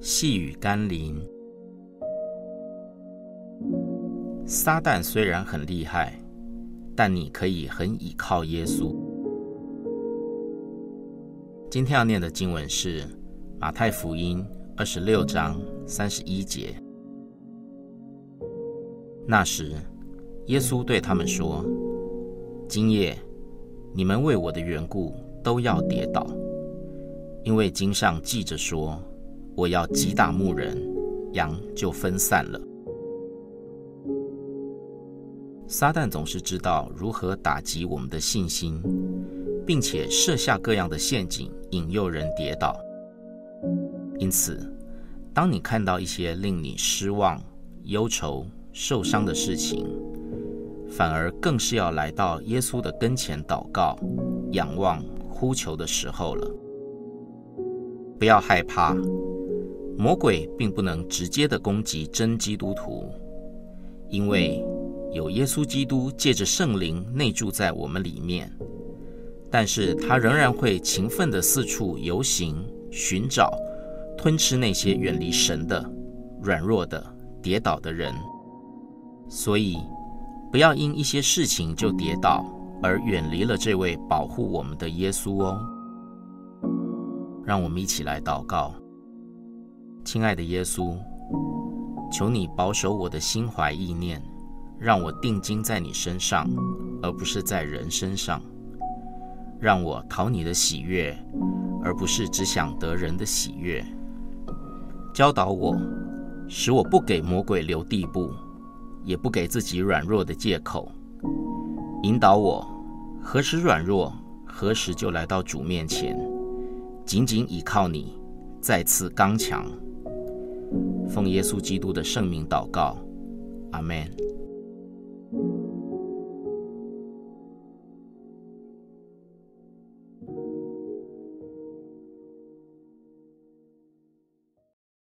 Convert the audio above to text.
细雨甘霖，撒旦虽然很厉害，但你可以很倚靠耶稣。今天要念的经文是马太福音二十六章三十一节。那时，耶稣对他们说：“今夜，你们为我的缘故都要跌倒，因为经上记着说。”我要击打牧人，羊就分散了。撒旦总是知道如何打击我们的信心，并且设下各样的陷阱，引诱人跌倒。因此，当你看到一些令你失望、忧愁、受伤的事情，反而更是要来到耶稣的跟前祷告、仰望、呼求的时候了。不要害怕。魔鬼并不能直接的攻击真基督徒，因为有耶稣基督借着圣灵内住在我们里面。但是他仍然会勤奋的四处游行，寻找、吞吃那些远离神的、软弱的、跌倒的人。所以，不要因一些事情就跌倒，而远离了这位保护我们的耶稣哦。让我们一起来祷告。亲爱的耶稣，求你保守我的心怀意念，让我定睛在你身上，而不是在人身上；让我讨你的喜悦，而不是只想得人的喜悦。教导我，使我不给魔鬼留地步，也不给自己软弱的借口。引导我，何时软弱，何时就来到主面前，紧紧倚靠你，再次刚强。奉耶稣基督的圣名祷告，阿门。